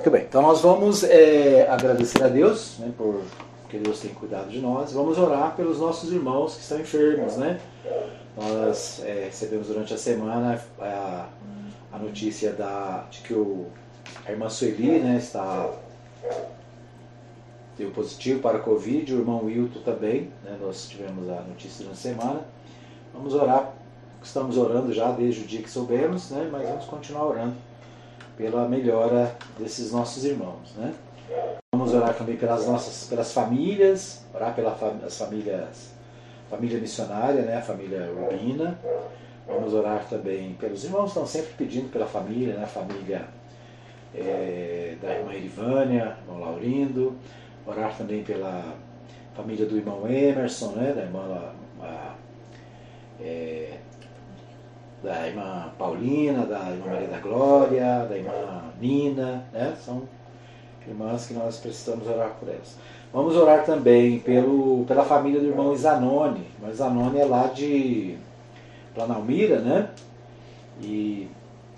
Muito bem, então nós vamos é, agradecer a Deus né, por que Deus tem cuidado de nós. Vamos orar pelos nossos irmãos que estão enfermos, né? Nós é, recebemos durante a semana a, a notícia da, de que o, a irmã Sueli né, está deu positivo para a Covid, o irmão Wilton também, né, nós tivemos a notícia na semana. Vamos orar, estamos orando já desde o dia que soubemos, né, mas vamos continuar orando pela melhora desses nossos irmãos. Né? Vamos orar também pelas nossas pelas famílias, orar pelas famílias, família missionária, né? a família Urbina. Vamos orar também pelos irmãos que estão sempre pedindo pela família, né? a família é, da irmã Irivânia, irmão Laurindo. Orar também pela família do irmão Emerson, né? da irmã a, é, da irmã Paulina, da irmã Maria da Glória, da irmã Nina, né? São irmãs que nós precisamos orar por elas. Vamos orar também pelo, pela família do irmão Isanone. O irmão Isanone é lá de Planalmira, né? E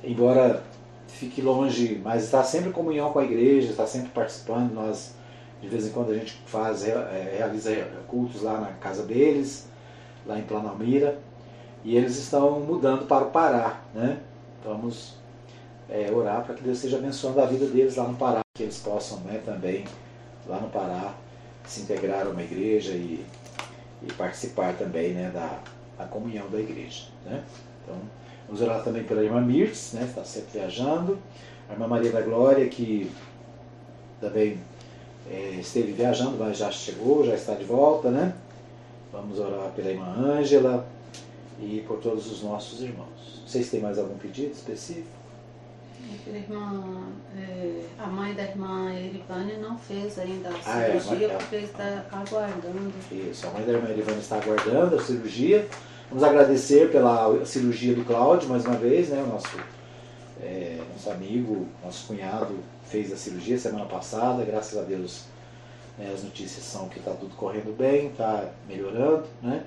embora fique longe, mas está sempre em comunhão com a igreja, está sempre participando. Nós, de vez em quando, a gente faz, é, realiza cultos lá na casa deles, lá em Planalmira e eles estão mudando para o Pará. Né? Vamos é, orar para que Deus esteja abençoando a vida deles lá no Pará, que eles possam né, também, lá no Pará, se integrar a uma igreja e, e participar também né, da, da comunhão da igreja. Né? Então, vamos orar também pela irmã Mirtz, né, que está sempre viajando, a irmã Maria da Glória, que também é, esteve viajando, mas já chegou, já está de volta. Né? Vamos orar pela irmã Ângela, e por todos os nossos irmãos. Vocês têm mais algum pedido específico? Irmã, é, a mãe da irmã Erivânia não fez ainda a ah, cirurgia é, porque está aguardando. Isso, a mãe da irmã Erivânia está aguardando a cirurgia. Vamos agradecer pela cirurgia do Cláudio mais uma vez, né? O nosso, é, nosso amigo, nosso cunhado fez a cirurgia semana passada, graças a Deus né, as notícias são que está tudo correndo bem, está melhorando, né?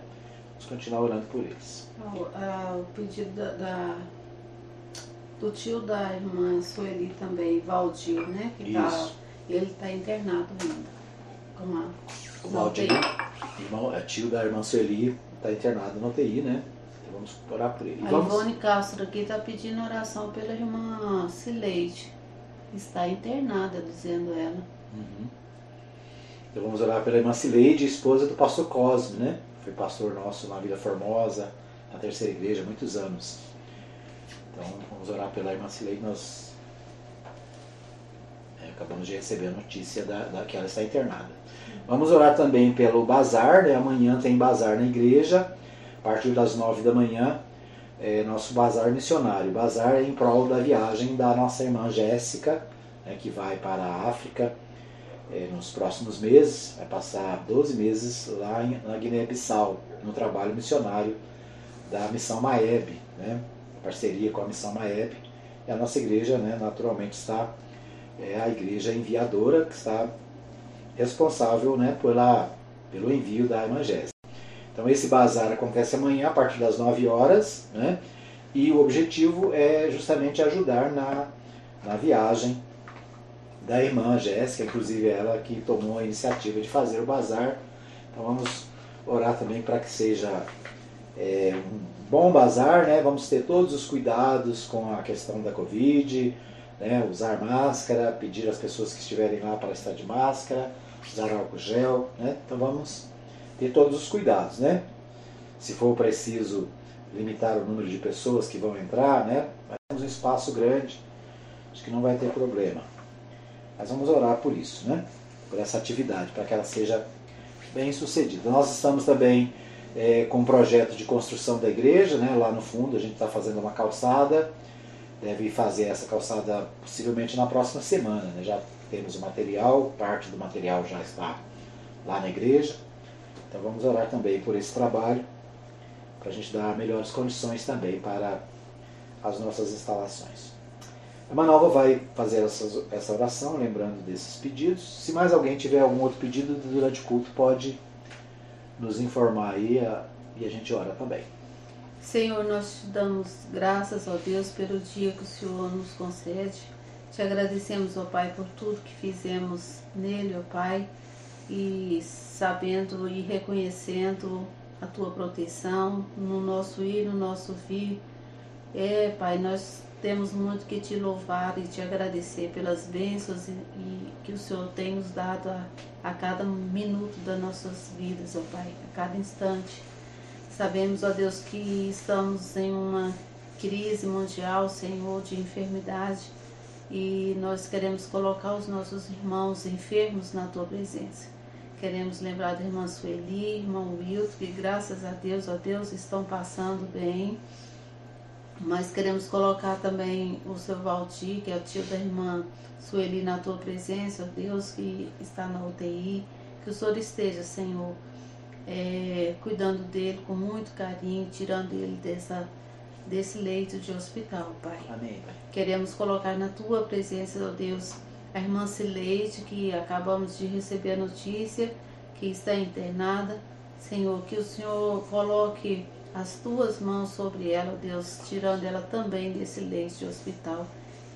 Vamos continuar orando por eles. O, a, o pedido da, da, do tio da irmã Sueli também, Valdir, né? Que tá, ele está internado ainda. Com a, o Valdir, irmão, é tio da irmã Sueli, está internado na UTI, né? Vamos orar por ele. A vamos... Ivone Castro aqui está pedindo oração pela irmã Cileide. Está internada, dizendo ela. Uhum. Então vamos orar pela irmã Cileide, esposa do pastor Cosme, né? Foi pastor nosso na Vila Formosa, na terceira igreja, muitos anos. Então vamos orar pela irmã Cilei, nós é, acabamos de receber a notícia da, da, que ela está internada. Vamos orar também pelo bazar, né? amanhã tem bazar na igreja, a partir das nove da manhã, é, nosso bazar missionário. Bazar é em prol da viagem da nossa irmã Jéssica, né, que vai para a África é, nos próximos meses, vai passar 12 meses lá em, na Guiné-Bissau, no trabalho missionário da missão Maeb, né, parceria com a missão Maeb. E a nossa igreja, né, naturalmente, está é a igreja enviadora que está responsável né, pela, pelo envio da Evangélica. Então esse bazar acontece amanhã a partir das 9 horas, né, e o objetivo é justamente ajudar na, na viagem da irmã Jéssica, inclusive ela que tomou a iniciativa de fazer o bazar. Então vamos orar também para que seja é, um bom bazar, né? Vamos ter todos os cuidados com a questão da Covid, né? usar máscara, pedir às pessoas que estiverem lá para estar de máscara, usar álcool gel, né? Então vamos ter todos os cuidados, né? Se for preciso limitar o número de pessoas que vão entrar, né? Mas temos um espaço grande, acho que não vai ter problema. Mas vamos orar por isso, né? Por essa atividade, para que ela seja bem sucedida. Nós estamos também é, com um projeto de construção da igreja, né? Lá no fundo a gente está fazendo uma calçada, deve fazer essa calçada possivelmente na próxima semana, né? Já temos o material, parte do material já está lá na igreja. Então vamos orar também por esse trabalho, para a gente dar melhores condições também para as nossas instalações. A Manova vai fazer essa, essa oração, lembrando desses pedidos. Se mais alguém tiver algum outro pedido durante o culto, pode nos informar aí e a gente ora também. Senhor, nós te damos graças, ó Deus, pelo dia que o Senhor nos concede. Te agradecemos, ó Pai, por tudo que fizemos nele, ó Pai, e sabendo e reconhecendo a tua proteção no nosso ir, no nosso vir. É, Pai, nós temos muito que te louvar e te agradecer pelas bênçãos e, e que o Senhor tem nos dado a, a cada minuto das nossas vidas, ó Pai, a cada instante. Sabemos, ó Deus, que estamos em uma crise mundial, Senhor, de enfermidade e nós queremos colocar os nossos irmãos enfermos na tua presença. Queremos lembrar da irmã Sueli, irmão Wilton, que graças a Deus, ó Deus, estão passando bem. Mas queremos colocar também o seu Valdir, que é o tio da irmã Sueli, na tua presença, ó Deus, que está na UTI. Que o Senhor esteja, Senhor, é, cuidando dele com muito carinho, tirando ele dessa desse leito de hospital, Pai. Amém. Queremos colocar na tua presença, ó Deus, a irmã Cileide, que acabamos de receber a notícia que está internada. Senhor, que o Senhor coloque as tuas mãos sobre ela, ó Deus, tirando ela também desse leito de hospital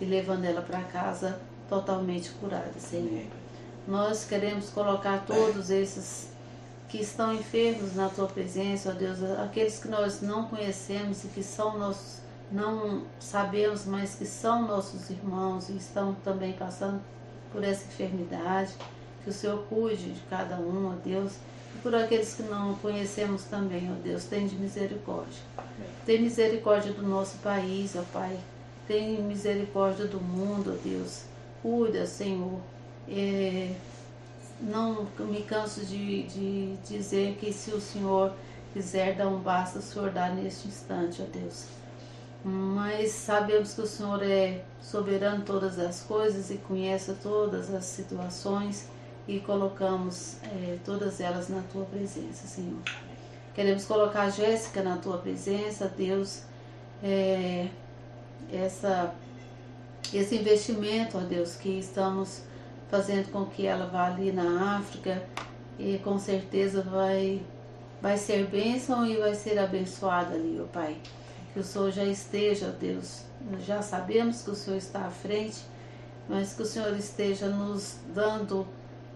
e levando ela para casa totalmente curada, Senhor. Nós queremos colocar todos esses que estão enfermos na tua presença, ó Deus, aqueles que nós não conhecemos e que são nossos, não sabemos, mas que são nossos irmãos e estão também passando por essa enfermidade. Que o Senhor cuide de cada um, ó Deus, por aqueles que não conhecemos também, ó Deus, tem de misericórdia. Tem misericórdia do nosso país, ó Pai. Tem misericórdia do mundo, ó Deus. Cuida, Senhor. É, não me canso de, de dizer que se o Senhor quiser dar um basta, o Senhor dá neste instante, ó Deus. Mas sabemos que o Senhor é soberano em todas as coisas e conhece todas as situações e colocamos é, todas elas na tua presença, Senhor. Queremos colocar a Jéssica na tua presença, Deus, é, essa, esse investimento, ó Deus, que estamos fazendo com que ela vá ali na África e com certeza vai, vai ser bênção e vai ser abençoada ali, ó Pai. Que o Senhor já esteja, Deus, já sabemos que o Senhor está à frente, mas que o Senhor esteja nos dando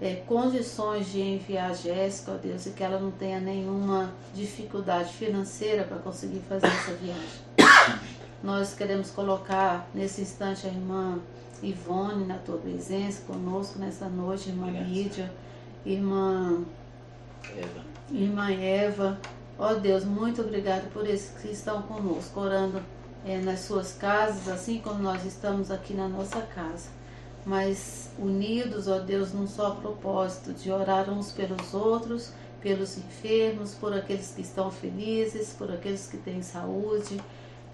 é, condições de enviar Jéssica, ó Deus, e que ela não tenha nenhuma dificuldade financeira para conseguir fazer essa viagem. Nós queremos colocar nesse instante a irmã Ivone, na tua presença conosco nessa noite, irmã Lídia, irmã Eva. Irmã Eva. Ó oh Deus, muito obrigado por esses que estão conosco, orando é, nas suas casas, assim como nós estamos aqui na nossa casa. Mas unidos, ó Deus, num só propósito, de orar uns pelos outros, pelos enfermos, por aqueles que estão felizes, por aqueles que têm saúde,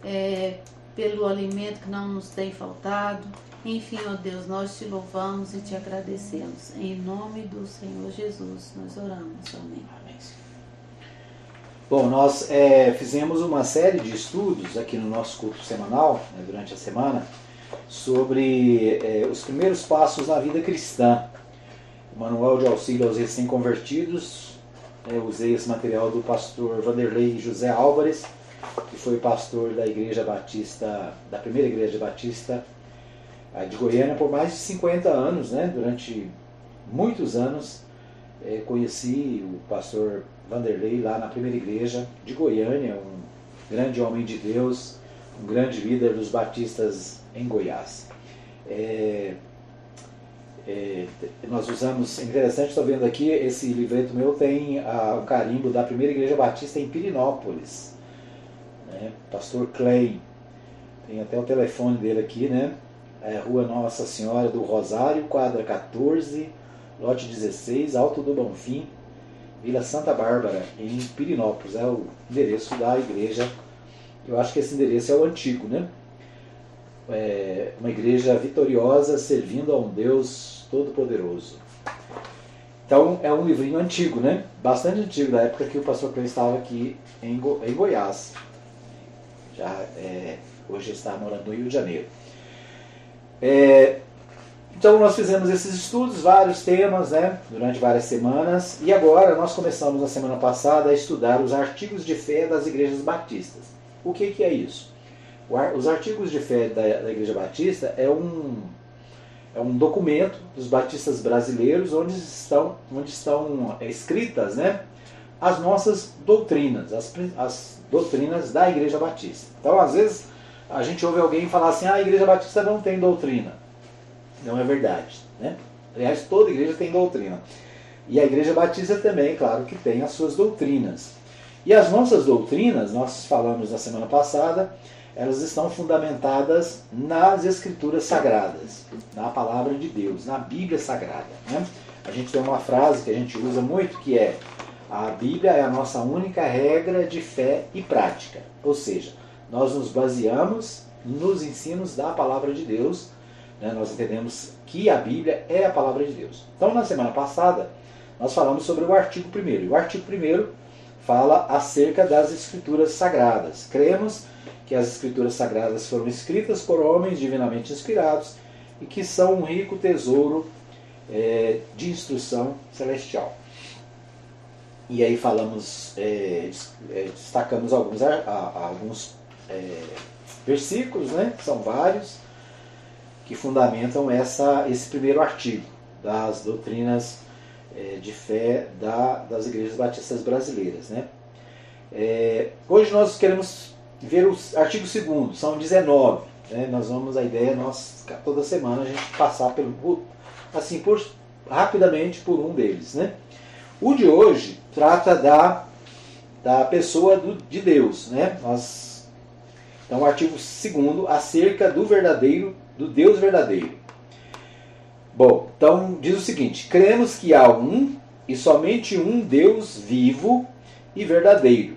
é, pelo alimento que não nos tem faltado. Enfim, ó Deus, nós te louvamos e te agradecemos. Em nome do Senhor Jesus, nós oramos. Amém. Bom, nós é, fizemos uma série de estudos aqui no nosso culto semanal, né, durante a semana, sobre é, os primeiros passos na vida cristã. Manual de auxílio aos recém-convertidos. É, usei esse material do pastor Vanderlei José Álvares, que foi pastor da Igreja Batista, da primeira Igreja Batista de Goiânia por mais de 50 anos, né? durante muitos anos. É, conheci o pastor Vanderlei lá na primeira igreja de Goiânia, um grande homem de Deus, um grande líder dos batistas em Goiás. É, é, nós usamos, é interessante, estou vendo aqui, esse livreto meu tem o carimbo da primeira igreja batista em Pirinópolis, né? pastor Clay, tem até o telefone dele aqui, né? é, Rua Nossa Senhora do Rosário, quadra 14, lote 16, Alto do Bonfim, Vila Santa Bárbara, em Pirinópolis. É o endereço da igreja. Eu acho que esse endereço é o antigo, né? É uma igreja vitoriosa servindo a um Deus Todo-Poderoso. Então é um livrinho antigo, né? Bastante antigo, da época que o pastor Cleide estava aqui em, Go em Goiás. Já é, hoje está morando no Rio de Janeiro. É, então nós fizemos esses estudos, vários temas, né, durante várias semanas, e agora nós começamos na semana passada a estudar os artigos de fé das igrejas batistas. O que, que é isso? Os artigos de fé da, da Igreja Batista é um, é um documento dos batistas brasileiros onde estão, onde estão é, escritas né, as nossas doutrinas, as, as doutrinas da Igreja Batista. Então, às vezes, a gente ouve alguém falar assim: ah, a Igreja Batista não tem doutrina. Não é verdade. Né? Aliás, toda igreja tem doutrina. E a Igreja Batista também, claro, que tem as suas doutrinas. E as nossas doutrinas, nós falamos na semana passada, elas estão fundamentadas nas Escrituras Sagradas, na palavra de Deus, na Bíblia Sagrada. Né? A gente tem uma frase que a gente usa muito que é: a Bíblia é a nossa única regra de fé e prática. Ou seja, nós nos baseamos nos ensinos da palavra de Deus. Né? Nós entendemos que a Bíblia é a palavra de Deus. Então, na semana passada, nós falamos sobre o artigo 1. O artigo 1 fala acerca das Escrituras Sagradas. Cremos que as Escrituras Sagradas foram escritas por homens divinamente inspirados e que são um rico tesouro é, de instrução celestial. E aí falamos, é, é destacamos alguns, alguns é, versículos, né? São vários que fundamentam essa, esse primeiro artigo das doutrinas é, de fé da, das igrejas batistas brasileiras. Né? É, hoje nós queremos ver o artigo 2 são 19. Né? Nós vamos, a ideia é nós, toda semana, a gente passar pelo, assim, por, rapidamente por um deles. Né? O de hoje trata da, da pessoa do, de Deus. Né? Nós, então, o artigo 2 acerca do verdadeiro, do Deus verdadeiro. Bom, então diz o seguinte: cremos que há um e somente um Deus vivo e verdadeiro,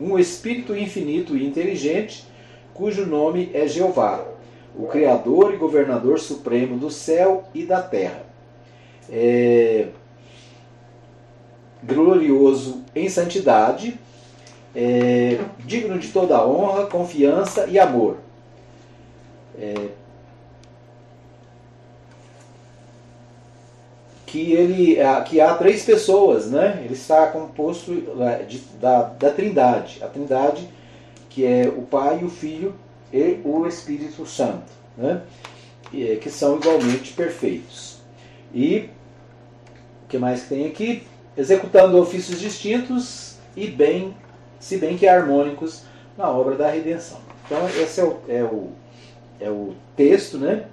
um Espírito infinito e inteligente, cujo nome é Jeová, o Criador e Governador Supremo do céu e da terra. É, glorioso em santidade, é, digno de toda honra, confiança e amor. É, que ele é, que há três pessoas, né? Ele está composto é, de, da, da Trindade, a Trindade que é o Pai, o Filho e o Espírito Santo, né? É, que são igualmente perfeitos. E o que mais tem aqui? Executando ofícios distintos e bem, se bem que harmônicos na obra da redenção. Então esse é o, é o, é o texto, né?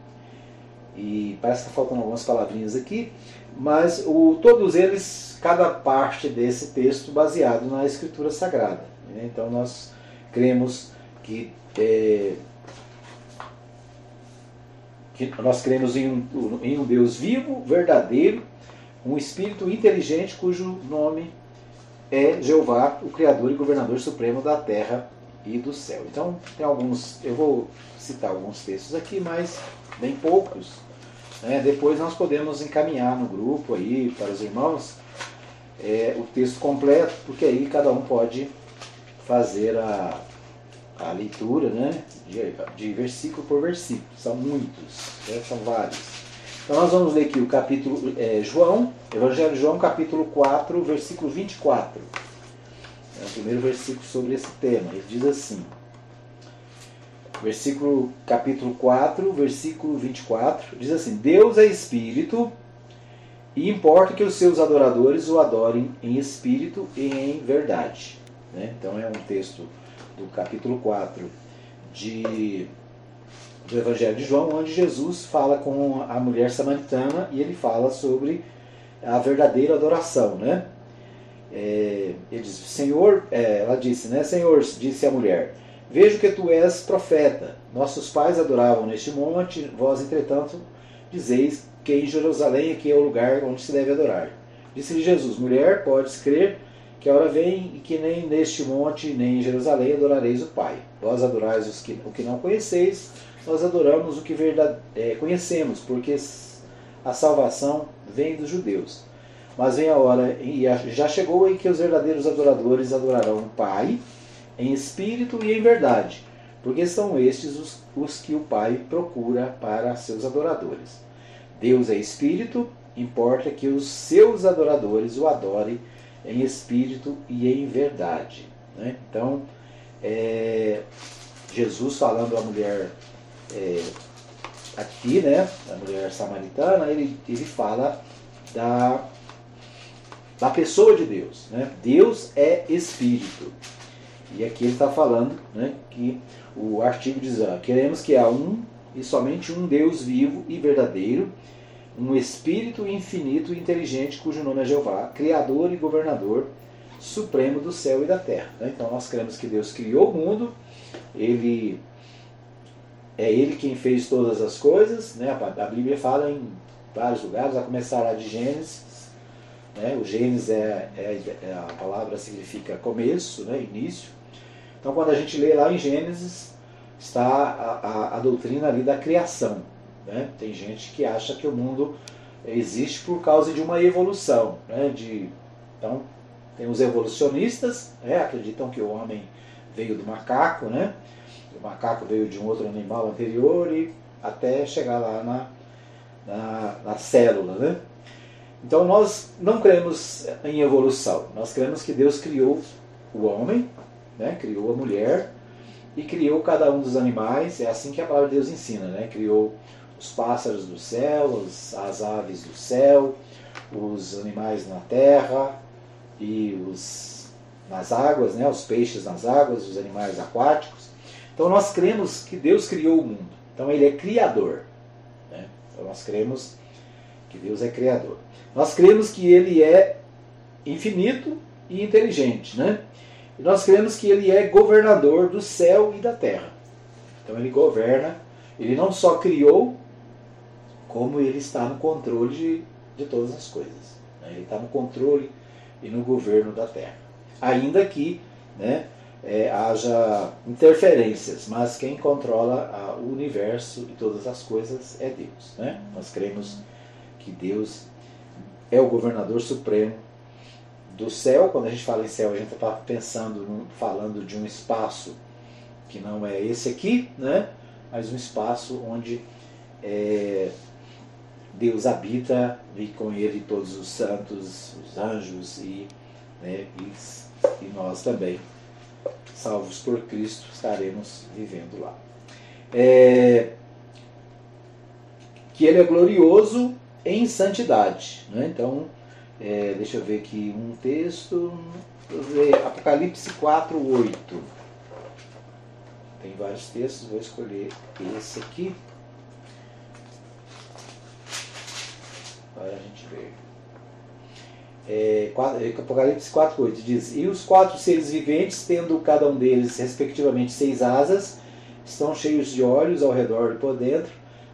E parece que está faltando algumas palavrinhas aqui, mas o, todos eles, cada parte desse texto baseado na Escritura Sagrada. Né? Então nós cremos que, é, que nós cremos em um, em um Deus vivo, verdadeiro, um Espírito inteligente cujo nome é Jeová, o Criador e Governador Supremo da terra e do céu. Então tem alguns, eu vou citar alguns textos aqui, mas bem poucos. Né? Depois nós podemos encaminhar no grupo aí para os irmãos é, o texto completo, porque aí cada um pode fazer a, a leitura né? de, de versículo por versículo. São muitos, né? são vários. Então nós vamos ler aqui o capítulo é, João, Evangelho de João, capítulo 4, versículo 24. É o primeiro versículo sobre esse tema. Ele diz assim versículo capítulo 4, versículo 24, diz assim: Deus é espírito e importa que os seus adoradores o adorem em espírito e em verdade. Né? Então é um texto do capítulo 4 de, do Evangelho de João, onde Jesus fala com a mulher samaritana e ele fala sobre a verdadeira adoração. Né? É, ele diz, Senhor, é, ela disse, né? Senhor, disse a mulher, Vejo que tu és profeta. Nossos pais adoravam neste monte, vós, entretanto, dizeis que em Jerusalém aqui é o lugar onde se deve adorar. Disse-lhe Jesus: Mulher, podes crer que a hora vem e que nem neste monte, nem em Jerusalém adorareis o Pai. Vós adorais os que, o que não conheceis, nós adoramos o que verdade, é, conhecemos, porque a salvação vem dos judeus. Mas vem a hora, e já chegou em que os verdadeiros adoradores adorarão o Pai em espírito e em verdade, porque são estes os, os que o Pai procura para seus adoradores. Deus é espírito, importa que os seus adoradores o adorem em espírito e em verdade. Né? Então, é, Jesus falando à mulher é, aqui, né, da mulher samaritana, ele, ele fala da, da pessoa de Deus. Né? Deus é Espírito. E aqui ele está falando né, que o artigo diz: ah, queremos que há um e somente um Deus vivo e verdadeiro, um Espírito infinito e inteligente, cujo nome é Jeová, Criador e Governador supremo do céu e da terra. Né? Então nós cremos que Deus criou o mundo, ele é Ele quem fez todas as coisas. Né? A Bíblia fala em vários lugares, a começar lá de Gênesis. Né? O Gênesis é, é, é, a palavra significa começo, né? início. Então quando a gente lê lá em Gênesis, está a, a, a doutrina ali da criação. Né? Tem gente que acha que o mundo existe por causa de uma evolução. Né? De, então, tem os evolucionistas, né? acreditam que o homem veio do macaco, né? o macaco veio de um outro animal anterior e até chegar lá na, na, na célula. Né? Então nós não cremos em evolução, nós cremos que Deus criou o homem, né? criou a mulher e criou cada um dos animais, é assim que a palavra de Deus ensina, né? criou os pássaros do céu, as aves do céu, os animais na terra e os nas águas, né? os peixes nas águas, os animais aquáticos. Então nós cremos que Deus criou o mundo. Então ele é criador. Né? Então nós cremos que Deus é criador. Nós cremos que ele é infinito e inteligente. Né? E nós cremos que ele é governador do céu e da terra. Então ele governa, ele não só criou, como ele está no controle de, de todas as coisas. Né? Ele está no controle e no governo da terra. Ainda que né, é, haja interferências, mas quem controla o universo e todas as coisas é Deus. Né? Nós cremos que Deus é o governador supremo do céu. Quando a gente fala em céu, a gente está pensando, falando de um espaço que não é esse aqui, né? mas um espaço onde é, Deus habita e com ele todos os santos, os anjos e, né, e, e nós também salvos por Cristo, estaremos vivendo lá. É, que ele é glorioso em santidade. Né? Então, é, deixa eu ver aqui um texto, Apocalipse 4, 8. Tem vários textos, vou escolher esse aqui. Para a gente ver é, é Apocalipse 4,8 diz: E os quatro seres viventes, tendo cada um deles respectivamente seis asas, estão cheios de olhos ao redor e por dentro,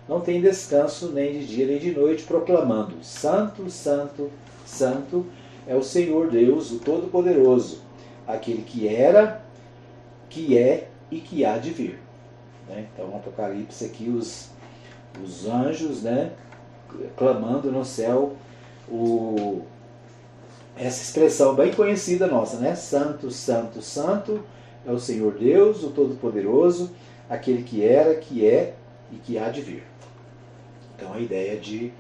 não têm descanso nem de dia nem de noite, proclamando: Santo, Santo, Santo é o Senhor Deus, o Todo-Poderoso, aquele que era, que é e que há de vir. Né? Então, Apocalipse aqui, os, os anjos né, clamando no céu o essa expressão bem conhecida nossa, né? Santo, Santo, Santo é o Senhor Deus, o Todo-Poderoso, aquele que era, que é e que há de vir. Então a ideia de,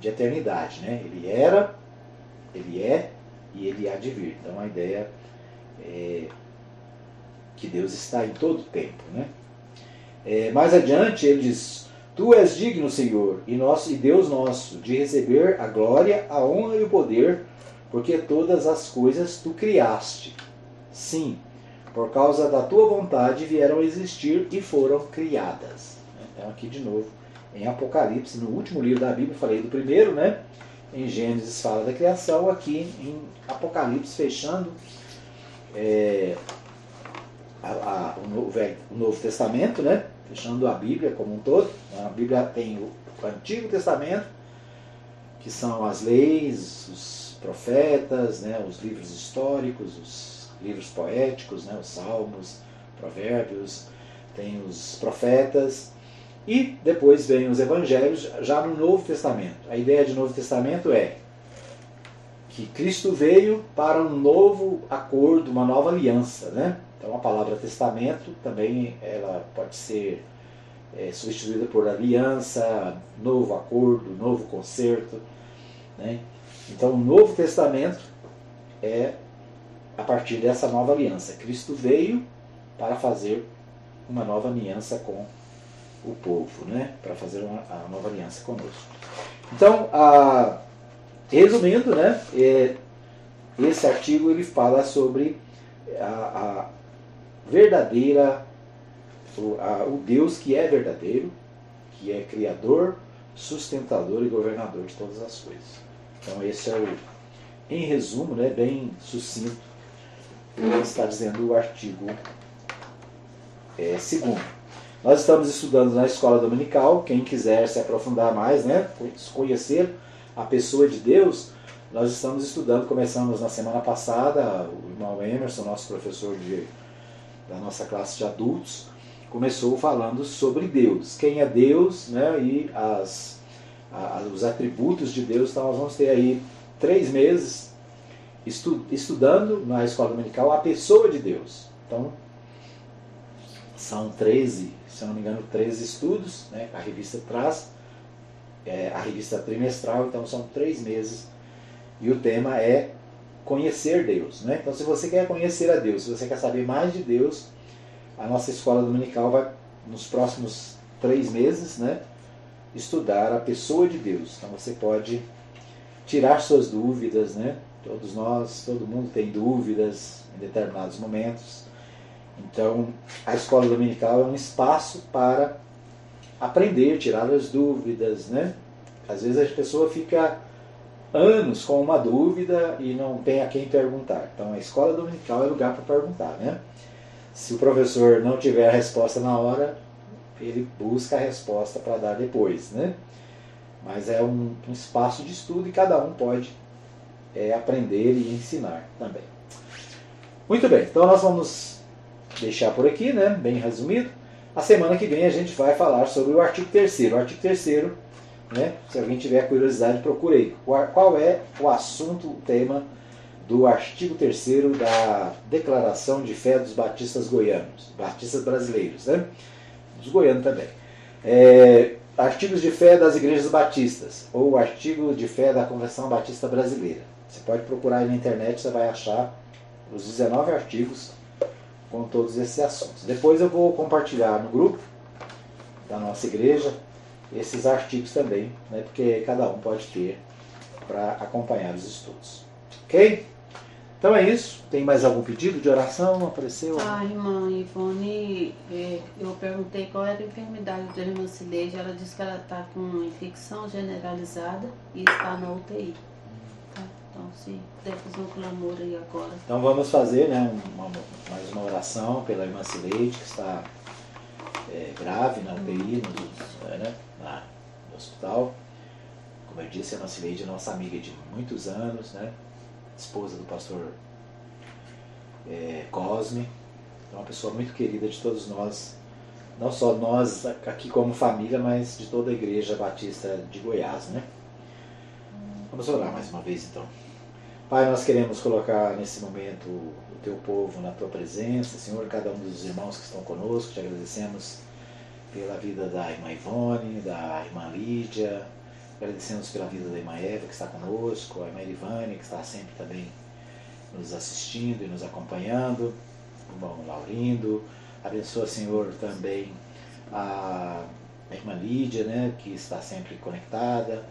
de eternidade, né? Ele era, ele é e ele há de vir. Então a ideia é que Deus está em todo o tempo, né? É, mais adiante ele diz: Tu és digno, Senhor, e, nosso, e Deus nosso, de receber a glória, a honra e o poder porque todas as coisas tu criaste. Sim, por causa da tua vontade vieram a existir e foram criadas. Então, aqui de novo, em Apocalipse, no último livro da Bíblia, falei do primeiro, né? Em Gênesis fala da criação, aqui em Apocalipse, fechando é, a, a, o, novo, o, Novo, Testamento, né? Fechando a Bíblia como um todo. A Bíblia tem o, o Antigo Testamento, que são as leis, os profetas, né, os livros históricos, os livros poéticos, né, os salmos, provérbios, tem os profetas e depois vem os evangelhos já no Novo Testamento. A ideia de Novo Testamento é que Cristo veio para um novo acordo, uma nova aliança, né? Então a palavra testamento também ela pode ser é, substituída por aliança, novo acordo, novo concerto, né? Então, o Novo Testamento é a partir dessa nova aliança. Cristo veio para fazer uma nova aliança com o povo, né, para fazer uma, a nova aliança conosco. Então, a, resumindo, né, é, esse artigo ele fala sobre a, a verdadeira, o, a, o Deus que é verdadeiro, que é criador, sustentador e governador de todas as coisas. Então esse é o, em resumo, né, bem sucinto, o que está dizendo o artigo é, segundo. Nós estamos estudando na escola dominical, quem quiser se aprofundar mais, né, conhecer a pessoa de Deus, nós estamos estudando, começamos na semana passada, o irmão Emerson, nosso professor de, da nossa classe de adultos, começou falando sobre Deus, quem é Deus né, e as, a, os atributos de Deus. Então nós vamos ter aí três meses estu, estudando na escola dominical a pessoa de Deus. Então são 13, se não me engano, 13 estudos, né, a revista traz, é, a revista trimestral, então são três meses. E o tema é conhecer Deus. Né? Então se você quer conhecer a Deus, se você quer saber mais de Deus, a nossa escola dominical vai, nos próximos três meses, né, estudar a pessoa de Deus. Então você pode tirar suas dúvidas, né? Todos nós, todo mundo tem dúvidas em determinados momentos. Então, a escola dominical é um espaço para aprender, tirar as dúvidas, né? Às vezes a pessoa fica anos com uma dúvida e não tem a quem perguntar. Então, a escola dominical é lugar para perguntar, né? Se o professor não tiver a resposta na hora, ele busca a resposta para dar depois, né? Mas é um, um, espaço de estudo e cada um pode é, aprender e ensinar também. Muito bem, então nós vamos deixar por aqui, né? Bem resumido. A semana que vem a gente vai falar sobre o artigo 3 O artigo 3 né? Se alguém tiver curiosidade, procure Qual é o assunto, o tema do artigo 3 da Declaração de Fé dos Batistas Goianos, Batistas Brasileiros, né? Dos goianos também. É, artigos de fé das igrejas batistas, ou artigo de fé da Convenção Batista Brasileira. Você pode procurar aí na internet, você vai achar os 19 artigos com todos esses assuntos. Depois eu vou compartilhar no grupo da nossa igreja esses artigos também, né, porque cada um pode ter para acompanhar os estudos. Ok? Então é isso. Tem mais algum pedido de oração? Apareceu? Ah, irmã Ivone, é, eu perguntei qual era a enfermidade da irmã Cileide. Ela disse que ela está com infecção generalizada e está na UTI. Então. Então vamos fazer né, uma, mais uma oração pela irmã Cileide, que está é, grave na UTI, no, né, na, no hospital. Como eu disse, a irmã Cileide é nossa amiga de muitos anos, né? esposa do pastor é, Cosme, é uma pessoa muito querida de todos nós, não só nós aqui como família, mas de toda a igreja batista de Goiás, né? Vamos orar mais uma vez então. Pai, nós queremos colocar nesse momento o teu povo na tua presença, Senhor, cada um dos irmãos que estão conosco, te agradecemos pela vida da irmã Ivone, da irmã Lídia, Agradecemos pela vida da irmã Eva, que está conosco, a irmã Irivane, que está sempre também nos assistindo e nos acompanhando, o irmão Laurindo. Abençoa, Senhor, também a irmã Lídia, né, que está sempre conectada.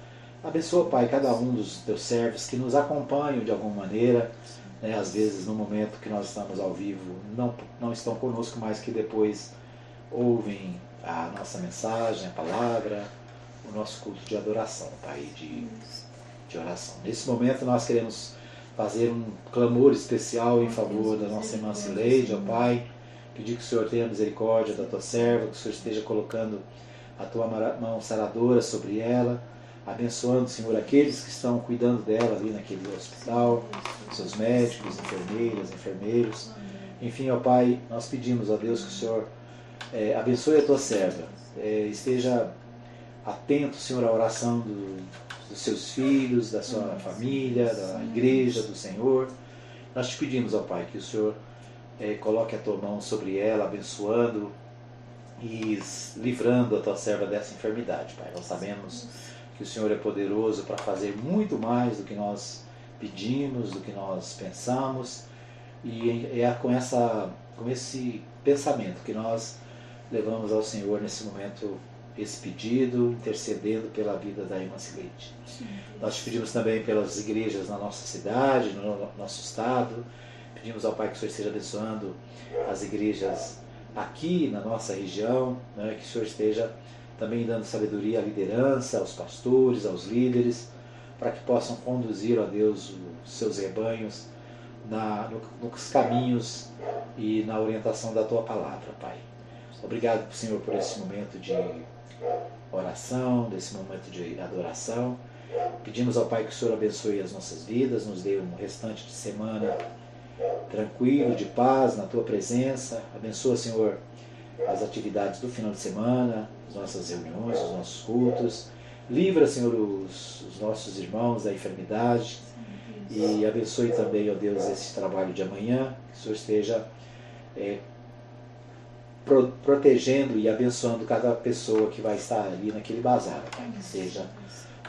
Abençoa, Pai, cada um dos teus servos que nos acompanham de alguma maneira, né, às vezes no momento que nós estamos ao vivo, não, não estão conosco, mas que depois ouvem a nossa mensagem, a palavra, o nosso culto de adoração, Pai, de, de oração. Nesse momento nós queremos fazer um clamor especial em favor da nossa irmã Cileide, ó Pai, pedir que o Senhor tenha misericórdia da tua serva, que o Senhor esteja colocando a tua mão saradora sobre ela, abençoando, Senhor, aqueles que estão cuidando dela ali naquele hospital, seus médicos, enfermeiras, enfermeiros. Enfim, ó Pai, nós pedimos a Deus que o Senhor é, abençoe a tua serva, é, esteja atento, Senhor, à oração do, dos seus filhos, da sua família, da igreja do Senhor. Nós te pedimos, ó Pai, que o Senhor é, coloque a tua mão sobre ela, abençoando e livrando a tua serva dessa enfermidade, Pai. Nós sabemos que o Senhor é poderoso para fazer muito mais do que nós pedimos, do que nós pensamos, e é com, essa, com esse pensamento que nós levamos ao Senhor nesse momento esse pedido, intercedendo pela vida da irmã Sileide. Nós te pedimos também pelas igrejas na nossa cidade, no nosso estado. Pedimos ao Pai que o Senhor esteja abençoando as igrejas aqui na nossa região, né, que o Senhor esteja também dando sabedoria à liderança, aos pastores, aos líderes, para que possam conduzir, ó Deus, os seus rebanhos na, nos caminhos e na orientação da tua palavra, Pai. Obrigado, Senhor, por esse momento de oração, desse momento de adoração. Pedimos ao Pai que o Senhor abençoe as nossas vidas, nos dê um restante de semana tranquilo, de paz, na tua presença. Abençoa, Senhor, as atividades do final de semana, as nossas reuniões, os nossos cultos. Livra, Senhor, os, os nossos irmãos da enfermidade. E abençoe também, ó Deus, esse trabalho de amanhã. Que o Senhor esteja é, pro, protegendo e abençoando cada pessoa que vai estar ali naquele bazar, Pai. Que seja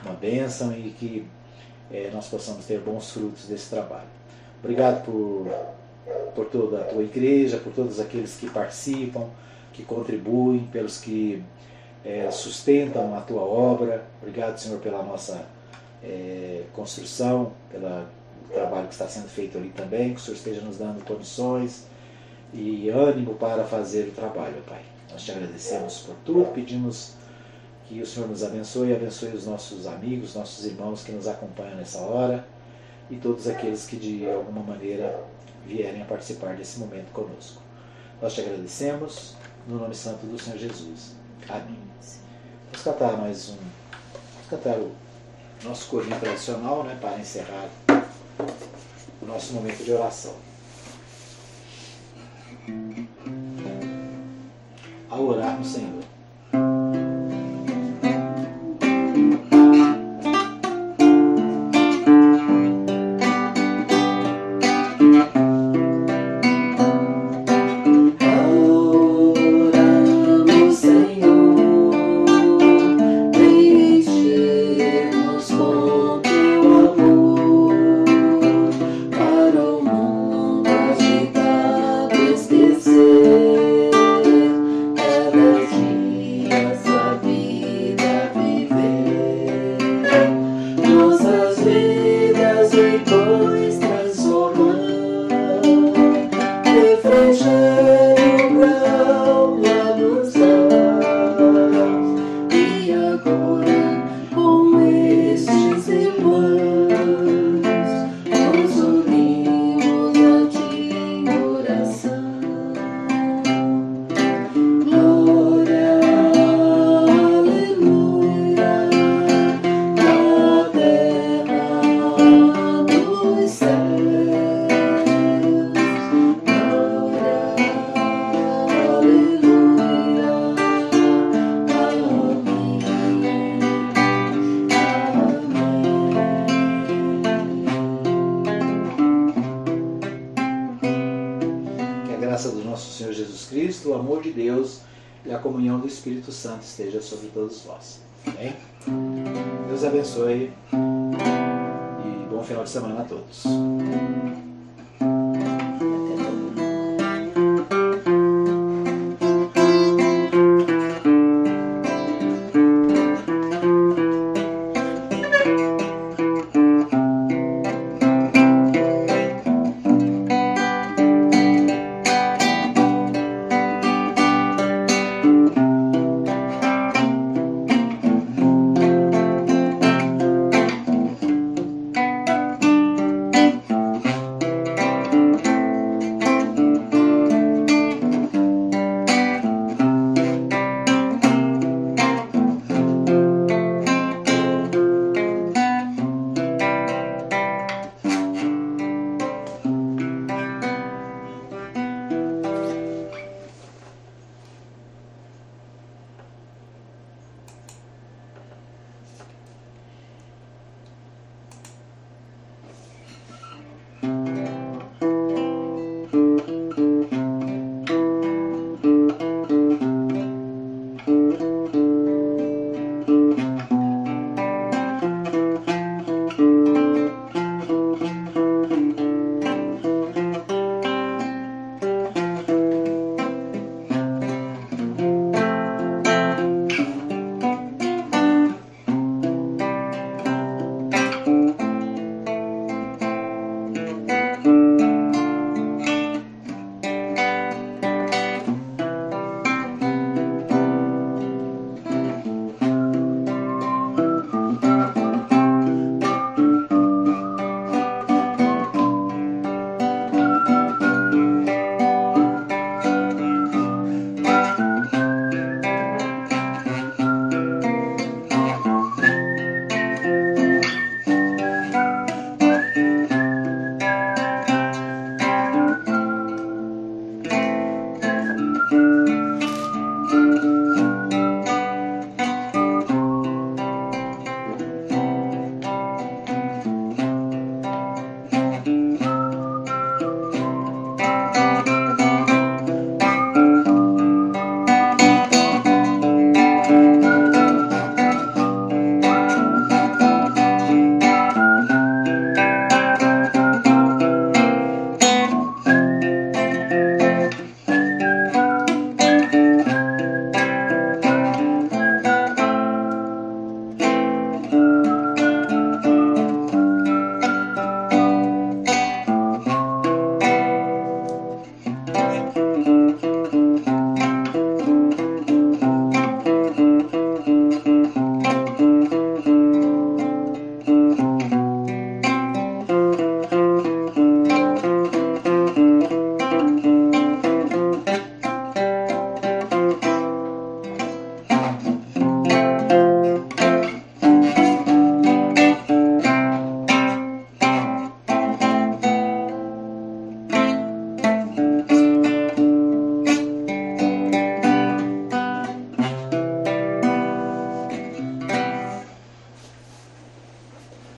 uma bênção e que é, nós possamos ter bons frutos desse trabalho. Obrigado por, por toda a tua igreja, por todos aqueles que participam, que contribuem, pelos que é, sustentam a tua obra. Obrigado, Senhor, pela nossa é, construção, pelo trabalho que está sendo feito ali também, que o Senhor esteja nos dando condições e ânimo para fazer o trabalho, Pai. Nós te agradecemos por tudo, pedimos que o Senhor nos abençoe e abençoe os nossos amigos, nossos irmãos que nos acompanham nessa hora e todos aqueles que de alguma maneira vierem a participar desse momento conosco. Nós te agradecemos no nome santo do Senhor Jesus. Amém. Vamos cantar mais um. Vamos cantar o nosso corinho tradicional, né, para encerrar o nosso momento de oração. Ao orar no Senhor. Santo esteja sobre todos vós. Amém? Deus abençoe e bom final de semana a todos.